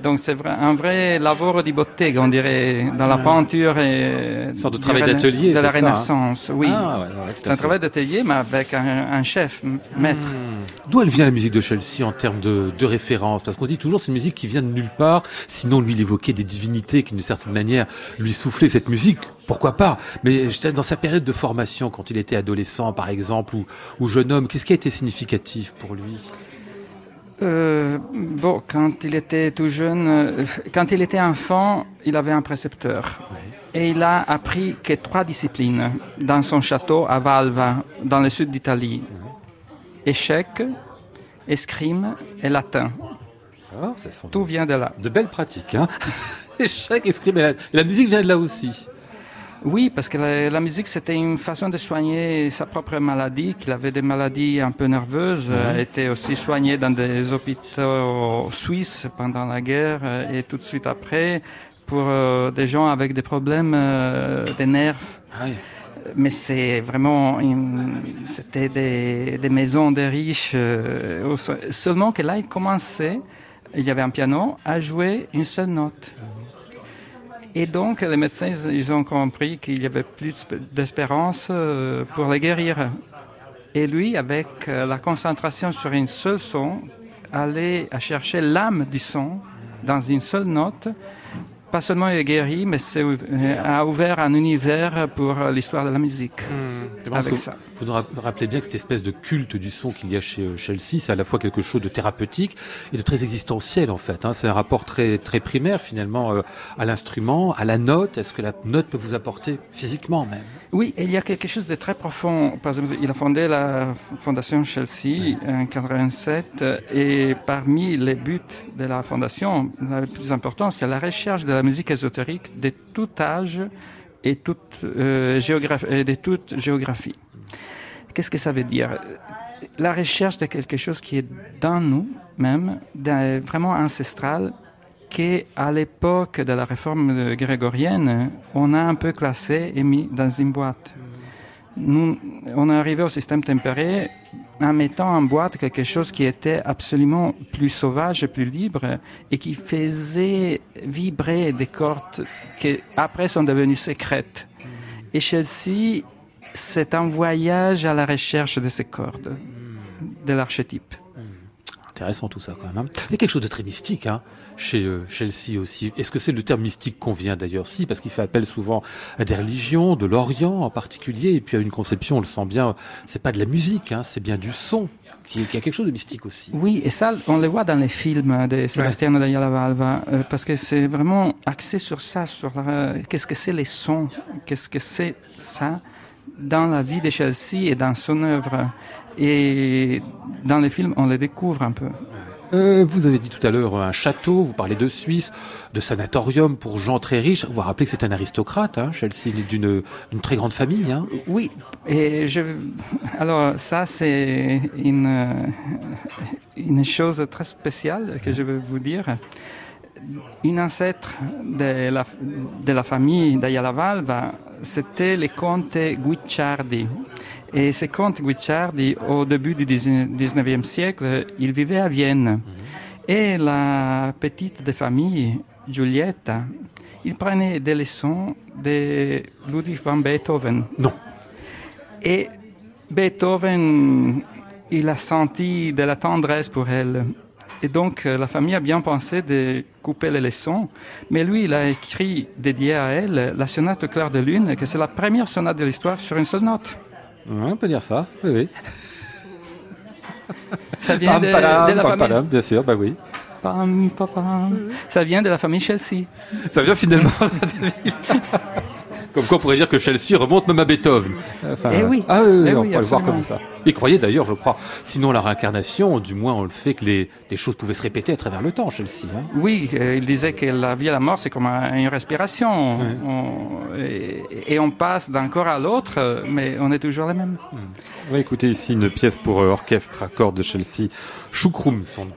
Donc c'est vrai, un vrai lavoro di bottega, on dirait, dans la peinture et... Une sorte de travail d'atelier, De la hein Renaissance, oui. Ah, c'est un travail d'atelier, mais avec un, chef, maître. Hmm. D'où elle vient la musique de Chelsea en termes de, de référence? Parce qu'on se dit toujours c'est une musique qui vient de nulle part. Sinon, lui, il évoquait des divinités qui, d'une certaine manière, lui soufflaient cette musique. Pourquoi pas? Mais dans sa période de formation, quand il était adolescent, par exemple, ou, ou jeune homme, qu'est-ce qui a été significatif pour lui? Euh, bon, quand il était tout jeune, euh, quand il était enfant, il avait un précepteur. Et il a appris que trois disciplines dans son château à Valva, dans le sud d'Italie. Échec, escrime et latin. Ah, Tout vient de là. De belles pratiques, hein Échec, escrime et la musique vient de là aussi. Oui, parce que la, musique, c'était une façon de soigner sa propre maladie, qu'il avait des maladies un peu nerveuses, a été aussi soigné dans des hôpitaux suisses pendant la guerre euh, et tout de suite après pour euh, des gens avec des problèmes euh, des nerfs. Ah Mais c'est vraiment, c'était des, des, maisons de riches. seulement que là, il commençait, il y avait un piano, à jouer une seule note. Et donc, les médecins, ils ont compris qu'il y avait plus d'espérance euh, pour les guérir. Et lui, avec euh, la concentration sur une seule son, allait chercher l'âme du son dans une seule note pas seulement est guéri, mais c'est, euh, a ouvert un univers pour l'histoire de la musique. Mmh. avec ça. Vous nous rappelez bien que cette espèce de culte du son qu'il y a chez euh, Chelsea, c'est à la fois quelque chose de thérapeutique et de très existentiel en fait. Hein. C'est un rapport très très primaire finalement euh, à l'instrument, à la note. Est-ce que la note peut vous apporter physiquement même? Oui, il y a quelque chose de très profond. Par exemple, il a fondé la fondation Chelsea en 87 et parmi les buts de la fondation, le plus important, c'est la recherche de la musique ésotérique de tout âge et toute, euh, géographie, de toute géographie. Qu'est-ce que ça veut dire? La recherche de quelque chose qui est dans nous même, vraiment ancestral, qui à l'époque de la réforme grégorienne, on a un peu classé et mis dans une boîte. On est arrivé au système tempéré en mettant en boîte quelque chose qui était absolument plus sauvage, plus libre et qui faisait vibrer des cordes qui après sont devenues secrètes. Et Chelsea, c'est un voyage à la recherche de ces cordes, de l'archétype. Intéressant tout ça quand même. Il y a quelque chose de très mystique hein, chez euh, Chelsea aussi. Est-ce que c'est le terme mystique qu'on vient d'ailleurs? Si, parce qu'il fait appel souvent à des religions, de l'Orient en particulier, et puis à une conception, on le sent bien, c'est pas de la musique, hein, c'est bien du son. Qui, qui a quelque chose de mystique aussi. Oui, et ça, on le voit dans les films de Sebastiano ouais. Dalla Valva, euh, parce que c'est vraiment axé sur ça, sur qu'est-ce que c'est les sons, qu'est-ce que c'est ça dans la vie de Chelsea et dans son œuvre. Et dans les films, on les découvre un peu. Euh, vous avez dit tout à l'heure un château, vous parlez de Suisse, de sanatorium pour gens très riches. Vous rappelez que c'est un aristocrate, hein, Chelsea, d'une très grande famille. Hein. Oui, et je, alors ça c'est une, une chose très spéciale que je veux vous dire. Une ancêtre de la, de la famille d'Ayala Valva, c'était le comte Guicciardi. Et ce comte Guicciardi, au début du 19e siècle, il vivait à Vienne. Et la petite de famille, Giulietta, il prenait des leçons de Ludwig van Beethoven. Non. Et Beethoven, il a senti de la tendresse pour elle. Et donc, la famille a bien pensé de couper les leçons. Mais lui, il a écrit, dédié à elle, la sonate clair de lune, que c'est la première sonate de l'histoire sur une seule note. on peut dire ça, oui, oui. Ça vient de, de la famille. bien sûr, bah oui. Ça vient de la famille Chelsea. Ça vient finalement. Comme quoi on pourrait dire que Chelsea remonte même à Beethoven. Enfin, eh oui. Ah oui, eh on pourrait le voir comme ça. Il croyait d'ailleurs, je crois, sinon la réincarnation, du moins on le fait que les, choses pouvaient se répéter à travers le temps, Chelsea. Hein. Oui, euh, il disait que la vie et la mort, c'est comme une respiration. et, on passe d'un corps à l'autre, mais on est toujours les mêmes. Hmm. On va écouter ici une pièce pour euh, orchestre à cordes de Chelsea, Choukroum, son nom.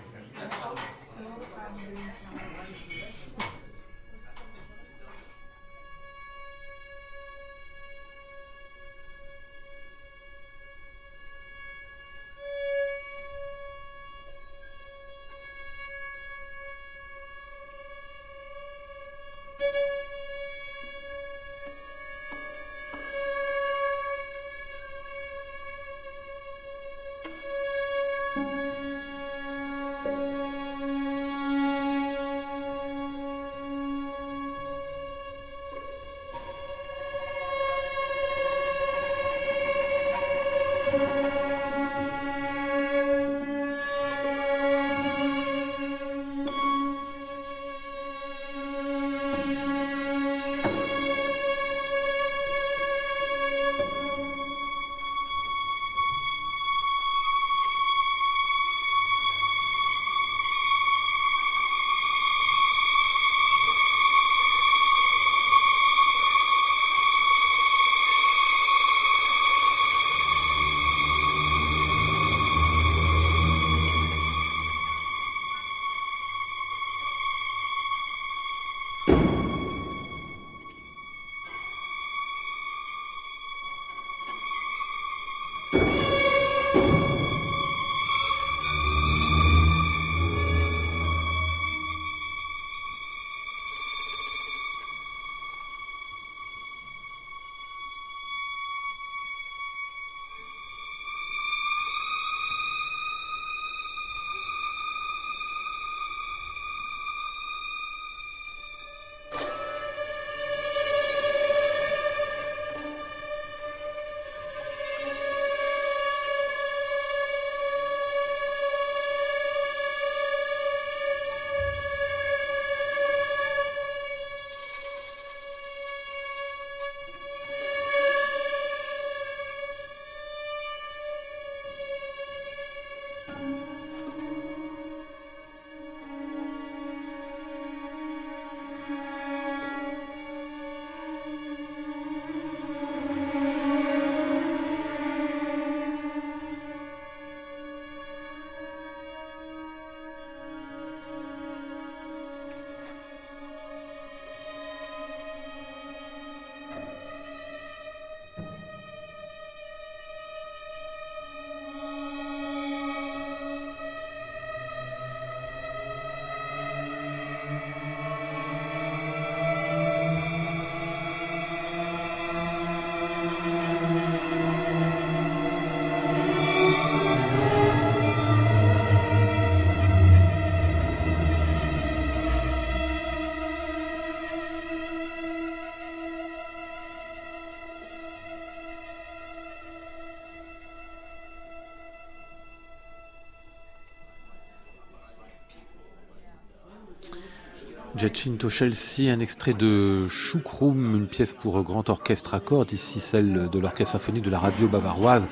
Giacinto Chelsea, un extrait de Choukroum, une pièce pour grand orchestre à cordes, ici celle de l'orchestre symphonique de la radio bavaroise,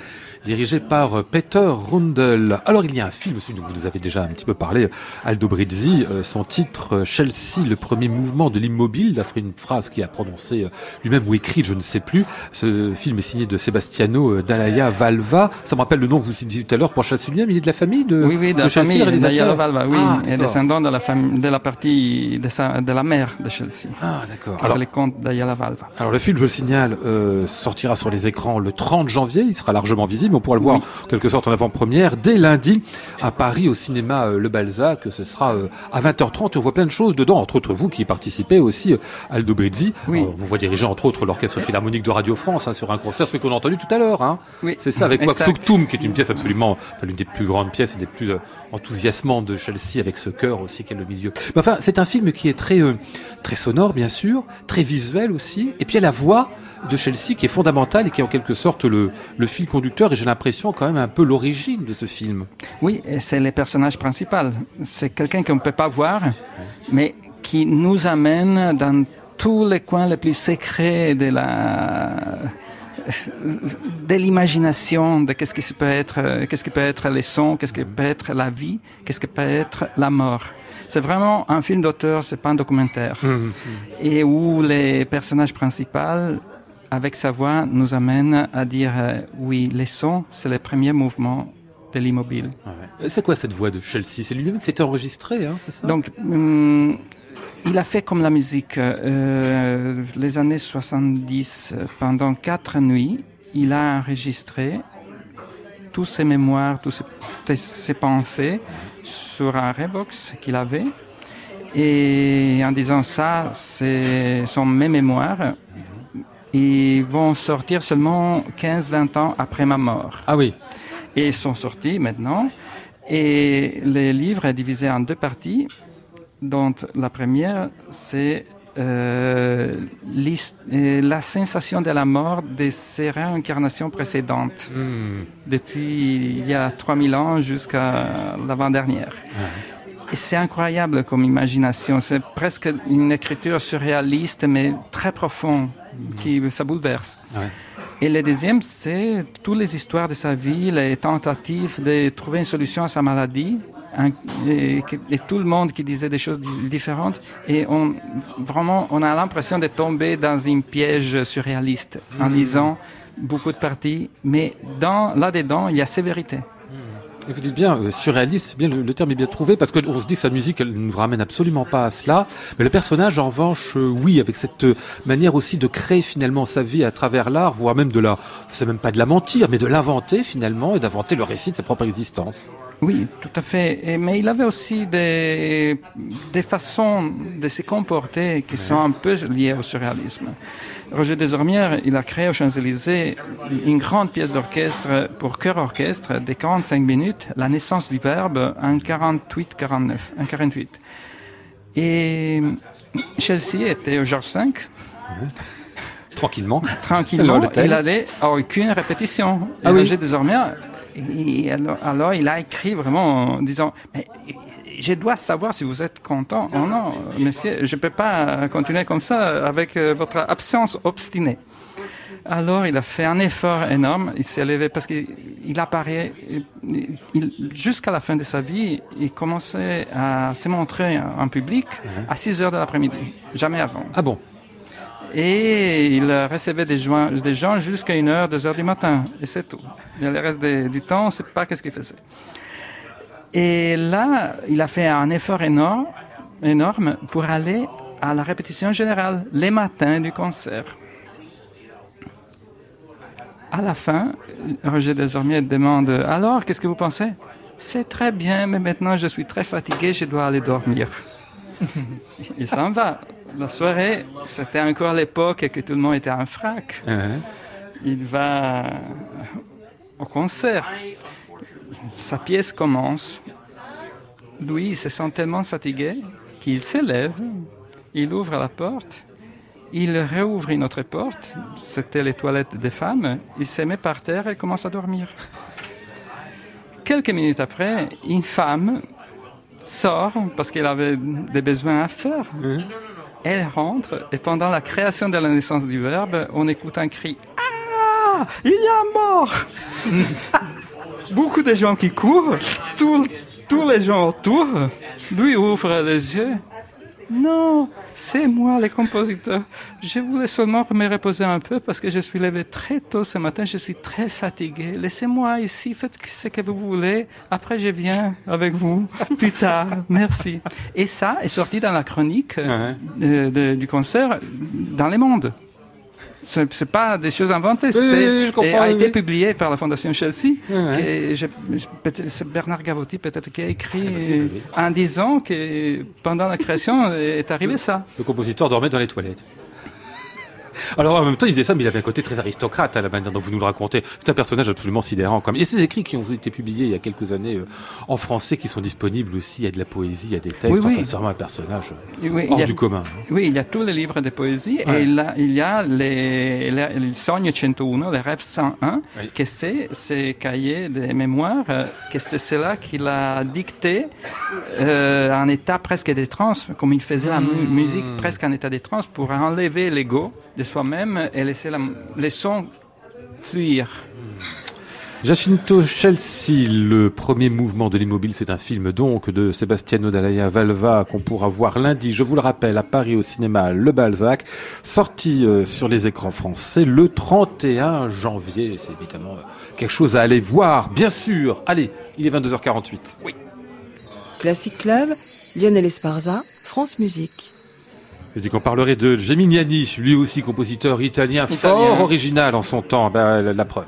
dirigée par Peter Rundel. Alors il y a un film, dont vous nous avez déjà un petit peu parlé, Aldo Brizzi, euh, son titre Chelsea, le premier mouvement de l'immobile, d'après une phrase qu'il a prononcée euh, lui-même ou écrite, je ne sais plus. Ce film est signé de Sebastiano euh, Dalaya Valva. Ça me rappelle le nom que vous disiez tout à l'heure pour Chelsea mais il est de la famille de Oui, oui, de, la famille Dalaya Valva, oui, ah, et descendant de la, de la partie de de la mère de Chelsea. Ah, d'accord. C'est les contes d'Ayala Valva. Alors, le film, je le signale, euh, sortira sur les écrans le 30 janvier. Il sera largement visible. On pourra le voir, en quelque sorte, en avant-première dès lundi à Paris, au cinéma euh, Le Balzac. Ce sera euh, à 20h30. On voit plein de choses dedans, entre autres vous qui participez aussi, Aldo Brizzi. Oui. on voit diriger, entre autres, l'Orchestre Philharmonique de Radio France hein, sur un concert, ce qu'on a entendu tout à l'heure. Hein. Oui. C'est ça, avec Waksuktum, qui est une pièce absolument, l'une des plus grandes pièces et des plus enthousiasmantes de Chelsea, avec ce cœur aussi qui est le milieu. Mais enfin, c'est un film qui qui est très, euh, très sonore, bien sûr, très visuel aussi. Et puis il y a la voix de Chelsea qui est fondamentale et qui est en quelque sorte le, le fil conducteur et j'ai l'impression quand même un peu l'origine de ce film. Oui, c'est le personnage principal. C'est quelqu'un qu'on ne peut pas voir, mais qui nous amène dans tous les coins les plus secrets de la de l'imagination de qu'est-ce qui peut être qu'est-ce qui peut être les sons qu'est-ce qui peut être la vie qu'est-ce qui peut être la mort. C'est vraiment un film d'auteur c'est pas un documentaire. Mmh. et où les personnages principaux avec sa voix nous amène à dire euh, oui les sons c'est les premiers mouvements de l'immobile. C'est quoi cette voix de Chelsea? C'est lui-même c'était enregistré hein, c'est ça? Donc hum, il a fait comme la musique. Euh, les années 70, pendant quatre nuits, il a enregistré tous ses mémoires, toutes ses, ses pensées sur un Revox qu'il avait. Et en disant ça, ce sont mes mémoires. Ils vont sortir seulement 15-20 ans après ma mort. Ah oui. Et ils sont sortis maintenant. Et le livre est divisé en deux parties dont la première, c'est euh, la sensation de la mort de ses réincarnations précédentes, mm. depuis il y a 3000 ans jusqu'à l'avant-dernière. Et c'est incroyable comme imagination, c'est presque une écriture surréaliste, mais très profonde, mm. qui ça bouleverse. Ouais. Et le deuxième, c'est toutes les histoires de sa vie, les tentatives de trouver une solution à sa maladie, et, et, tout le monde qui disait des choses différentes. Et on, vraiment, on a l'impression de tomber dans une piège surréaliste en mmh. lisant beaucoup de parties. Mais dans, là-dedans, il y a sévérité. Et vous dites bien, euh, surréaliste, bien, le, le, terme est bien trouvé, parce qu'on se dit que sa musique, elle ne nous ramène absolument pas à cela. Mais le personnage, en revanche, euh, oui, avec cette euh, manière aussi de créer finalement sa vie à travers l'art, voire même de la, c'est même pas de la mentir, mais de l'inventer finalement, et d'inventer le récit de sa propre existence. Oui, tout à fait. Et, mais il avait aussi des, des façons de se comporter qui sont un peu liées au surréalisme. Roger Desormières, il a créé aux Champs-Élysées une grande pièce d'orchestre pour chœur-orchestre de 45 minutes, La naissance du verbe, en 48-49, en 48. Et Chelsea était au Georges V. Tranquillement. Tranquillement. Il allait à aucune répétition. Ah et Roger Desormières, et alors, alors, il a écrit vraiment en disant, mais je dois savoir si vous êtes content ou non, monsieur. Je ne peux pas continuer comme ça avec euh, votre absence obstinée. Alors, il a fait un effort énorme. Il s'est levé parce qu'il apparaît, jusqu'à la fin de sa vie, il commençait à se montrer en public à 6 heures de l'après-midi. Jamais avant. Ah bon? Et il recevait des gens, des gens jusqu'à 1 heure, 2 heures du matin. Et c'est tout. Et le reste du temps, on ne sait pas qu'est-ce qu'il faisait. Et là, il a fait un effort énorme, énorme pour aller à la répétition générale les matins du concert. À la fin, Roger Desormiers demande Alors, qu'est-ce que vous pensez? C'est très bien, mais maintenant je suis très fatigué, je dois aller dormir. il s'en va. La soirée, c'était encore l'époque que tout le monde était en frac. Il va au concert sa pièce commence. Louis se sent tellement fatigué qu'il s'élève, il ouvre la porte, il réouvre une autre porte, c'était les toilettes des femmes, il se met par terre et commence à dormir. Quelques minutes après, une femme sort parce qu'elle avait des besoins à faire. Elle rentre et pendant la création de la naissance du verbe, on écoute un cri Ah Il y a mort beaucoup de gens qui courent, tous, tous les gens autour, lui ouvre les yeux. Non, c'est moi le compositeur. Je voulais seulement me reposer un peu parce que je suis levé très tôt ce matin, je suis très fatigué. Laissez-moi ici, faites ce que vous voulez. Après, je viens avec vous plus tard. Merci. Et ça est sorti dans la chronique euh, du concert dans les mondes c'est pas des choses inventées. c'est a été publié par la Fondation Chelsea. c'est Bernard Gavotti peut-être qui a écrit ah bah en disant que pendant la création est arrivé ça. Le compositeur dormait dans les toilettes. Alors en même temps, il faisait ça, mais il avait un côté très aristocrate à la manière dont vous nous le racontez. C'est un personnage absolument sidérant. Comme... Et ces écrits qui ont été publiés il y a quelques années euh, en français, qui sont disponibles aussi, il y a de la poésie, il y a des textes. Oui, oui. Enfin, c'est vraiment un personnage Oui, hors a- du commun. Oui, il y a tous les livres de poésie Ouais. et là, il y a les, les, Sogno 101, les rêves 101, Oui. que c'est ces cahiers de mémoire, euh, que c'est cela qu'il a dicté euh, en état presque de transe, comme il faisait la mu- musique presque en état de transe pour enlever l'ego de soi-même et laisser la, les sons fluir. Jacinto Chelsea, le premier mouvement de l'immobile, c'est un film donc de Sebastiano Dalaya Valva qu'on pourra voir lundi, je vous le rappelle, à Paris au cinéma Le Balzac, sorti euh, sur les écrans français le 31 janvier. C'est évidemment euh, quelque chose à aller voir, bien sûr. Allez, il est 22h48. Oui. Classic Club, Lionel Esparza, France Musique. Je dis qu'on parlerait de Geminiani, lui aussi compositeur italien, Italien. fort original en son temps. Ben, la- la preuve.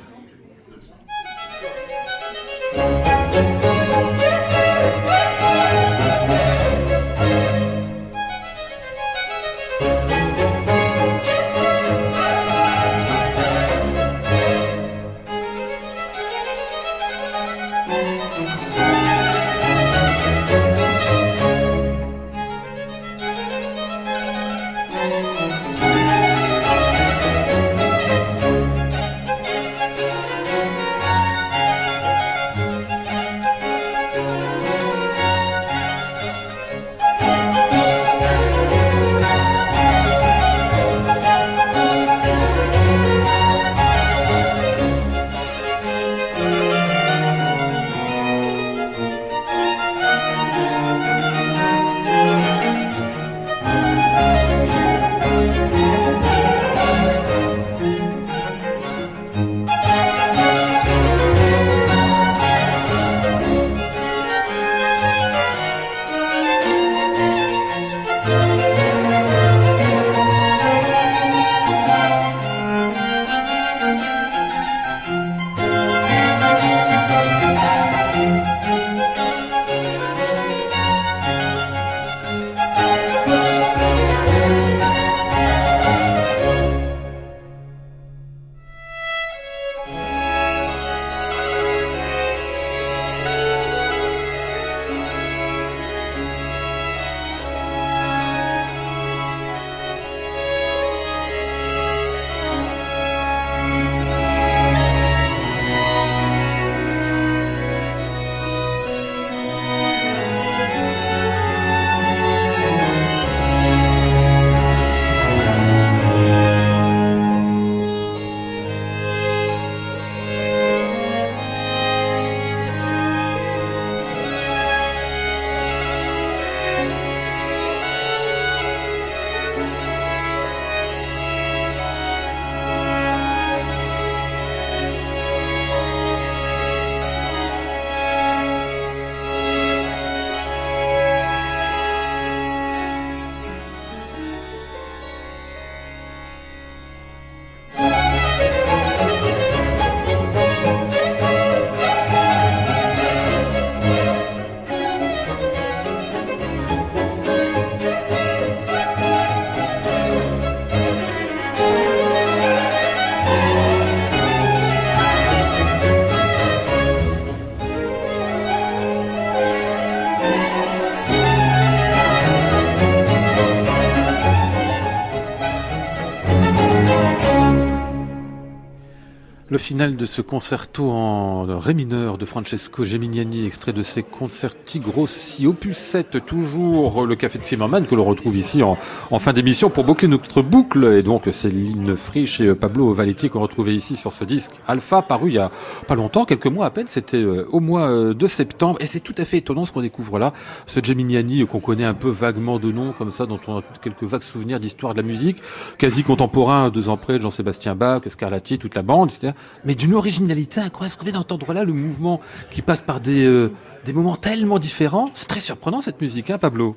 Le final de ce concerto en ré mineur de Francesco Geminiani, extrait de ses concerti grossi, opus 7, toujours le Café de Zimmermann, que l'on retrouve ici en, fin d'émission pour boucler notre boucle. Et donc, Céline Frisch et Pablo Valetti qu'on retrouvait ici sur ce disque Alpha, paru il y a pas longtemps, quelques mois à peine, c'était euh, au mois euh, de septembre. Et c'est tout à fait étonnant ce qu'on découvre là. Ce Geminiani qu'on connaît un peu vaguement de nom, comme ça, dont on a quelques vagues souvenirs d'histoire de la musique, quasi contemporain, deux ans près, de Jean-Sébastien Bach, Scarlatti, toute la bande, etc. Mais d'une originalité incroyable. D'entendre là le mouvement qui passe par des, euh, des moments tellement différents. C'est très surprenant cette musique, hein, Pablo?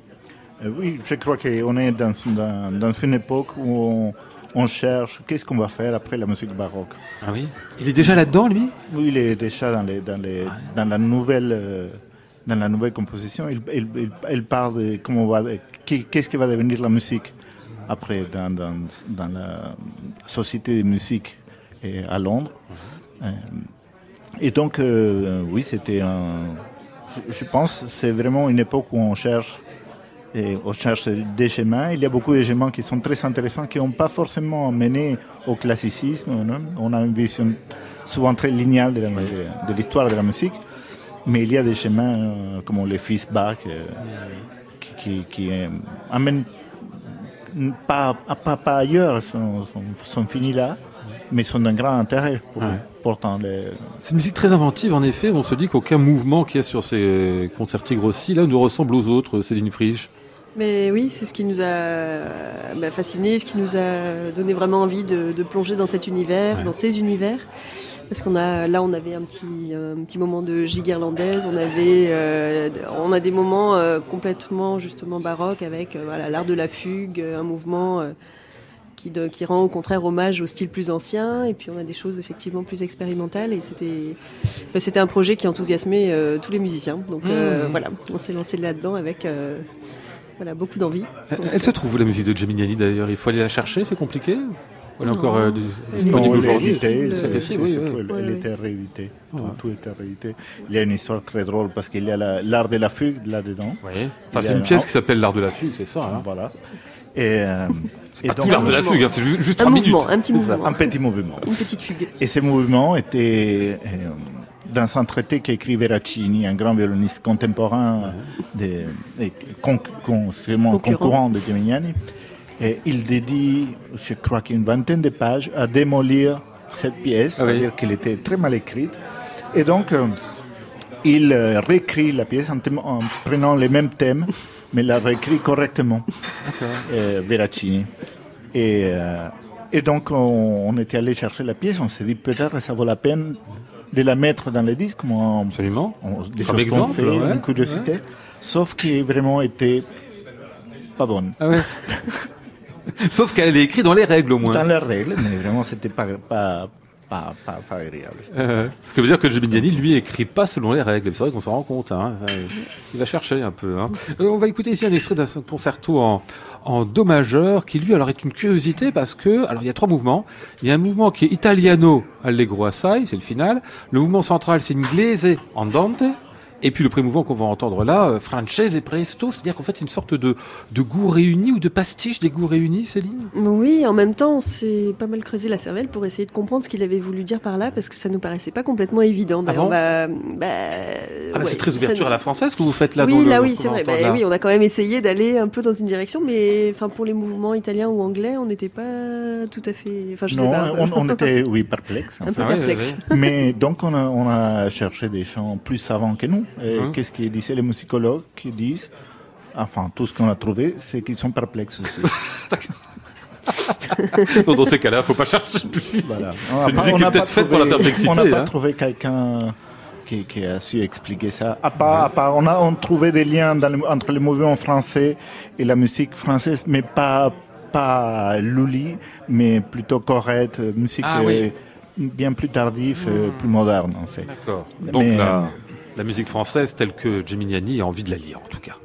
Euh, oui, je crois qu'on est dans, dans, dans une époque où on, on cherche qu'est-ce qu'on va faire après la musique baroque. Ah oui? Il est déjà là-dedans, lui? Oui, il est déjà dans, les, dans, les, dans la nouvelle. euh, dans la nouvelle composition, il, il, il, il parle de comment va, qu'est- qu'est-ce qui va devenir la musique après dans, dans, dans, la société de à Londres. Et donc, oui, c'était un. Je, je pense c'est vraiment une époque où on cherche et on cherche des chemins. Il y a beaucoup de chemins qui sont très intéressants, qui n'ont pas forcément mené au classicisme. On a une vision souvent très linéale de l'histoire de, la musique, mais il y a des chemins euh, comme les fils Bach euh, qui, qui, euh, amènent pas, ailleurs, sont, sont, finis là, mais sont d'un grand intérêt pour, pourtant. Les... C'est une musique très inventive, en effet. On se dit qu'aucun mouvement qui est sur ces concerti grossis là ne ressemble aux autres, Céline Frisch. Mais oui, c'est ce qui nous a bah, fasciné, ce qui nous a donné vraiment envie de, plonger dans cet univers, dans ces univers. Parce qu'on a là, on avait un petit un petit moment de gigue irlandaise. On avait euh, on a des moments euh, complètement justement baroques avec euh, voilà l'art de la fugue, un mouvement qui, qui rend au contraire hommage au style plus ancien. Et puis on a des choses effectivement plus expérimentales. Et c'était c'était un projet qui enthousiasmait tous les musiciens. Donc mmh. voilà, on s'est lancé là-dedans avec voilà, beaucoup d'envie. Elle, se trouve où la musique de Geminiani d'ailleurs? Il faut aller la chercher, c'est compliqué? Elle est encore euh, disponible aujourd'hui? C'est possible, oui. Elle était rééditée. Tout, est réédité. Il y a une histoire très drôle parce qu'il y a l'art de la fugue là-dedans. Oui. Enfin, c'est une pièce qui s'appelle l'art de la fugue, c'est ça. Hein. Voilà. Et, euh, et donc, tout l'art de la fugue, hein, c'est juste, un mouvement, un petit mouvement. Un petit mouvement. Une petite fugue. Et ces mouvements étaient euh, dans un traité qu'écrit Veracini, un grand violoniste contemporain, de, et con, con, concurrent de Geminiani. Et il dédie, je crois qu'une vingtaine de pages à démolir cette pièce, ah c'est-à-dire qu'elle était très mal écrite. Et donc, euh, il euh, réécrit la pièce en, prenant les mêmes thèmes, mais la réécrit correctement, euh, Veracini. Et, et donc, on, était allé chercher la pièce, on s'est dit peut-être ça vaut la peine de la mettre dans le disque. Moi, Absolument. des choses qu'on fait, une curiosité. Sauf qui vraiment était pas bonne. Ah ouais. Sauf qu'elle est écrite dans les règles au moins. Dans les règles, mais vraiment c'était pas, pas, pas, pas, pas agréable. Euh, ce qui veut dire que Geminiani, lui, écrit pas selon les règles. C'est vrai qu'on s'en rend compte. Hein. Il va chercher un peu. Hein. Euh, on va écouter ici un extrait d'un concerto en, en do majeur qui lui alors est une curiosité parce que alors il y a trois mouvements. Il y a un mouvement qui est italiano allegro assai, c'est le final. Le mouvement central c'est inglese andante et puis le premier mouvement qu'on va entendre là, euh, Frances et Presto, c'est-à-dire qu'en fait c'est une sorte de, de goût réuni ou de pastiche des goûts réunis, Céline? Oui, en même temps on s'est pas mal creusé la cervelle pour essayer de comprendre ce qu'il avait voulu dire par là, parce que ça nous paraissait pas complètement évident. Ah, bon? bah, bah, ah bah c'est très ouverture à la française que vous faites là. Oui, là oui, c'est vrai. Bah, oui, on a quand même essayé d'aller un peu dans une direction, mais enfin pour les mouvements italiens ou anglais, on n'était pas tout à fait. Enfin, je non, sais pas. On, on, était oui perplexe. Un peu perplexe. mais donc on a, on a cherché des chants plus savants que nous. Hein? qu'est-ce qu'ils disaient les musicologues qui disent, enfin tout ce qu'on a trouvé, c'est qu'ils sont perplexes aussi. dans ces cas-là, il ne faut pas chercher plus. Voilà. C'est une musique qui est peut-être faite pour la perplexité. On n'a pas hein. trouvé quelqu'un qui, qui, a su expliquer ça. À part, à part on a on trouvé des liens dans entre le mouvement français et la musique française, mais pas pas Lully, mais plutôt correcte, musique ah euh, bien plus tardive, hmm. plus moderne en fait. D'accord. Donc là. La musique française telle que Geminiani a envie de la lire en tout cas.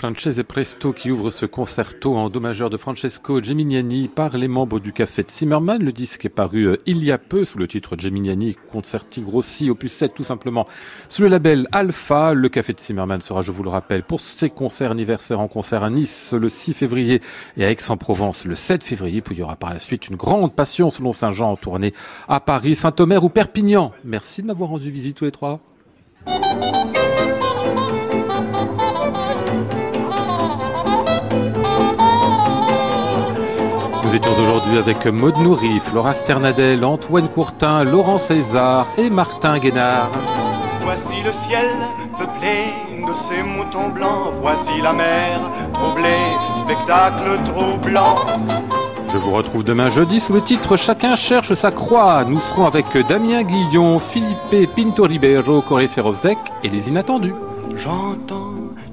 Francese Presto qui ouvre ce concerto en do majeur de Francesco Geminiani par les membres du Café de Zimmermann. Le disque est paru euh, il y a peu sous le titre Geminiani Concerti Grossi opus 7 tout simplement sous le label Alpha. Le Café de Zimmermann sera, je vous le rappelle, pour ses concerts anniversaires en concert à Nice le 6 février et à Aix-en-Provence le 7 février. Puis il y aura par la suite une grande passion selon Saint-Jean en tournée à Paris, Saint-Omer ou Perpignan. Merci de m'avoir rendu visite tous les trois. Nous étions aujourd'hui avec Maud Nourri, Flora Sternadel, Antoine Courtin, Laurent César et Martin Guénard. Voici le ciel peuplé de ces moutons blancs, voici la mer troublée, spectacle troublant. Je vous retrouve demain jeudi sous le titre Chacun cherche sa croix. Nous serons avec Damien Guillon, Philippe Pinto Ribeiro, Corée Serovzek et les inattendus. J'entends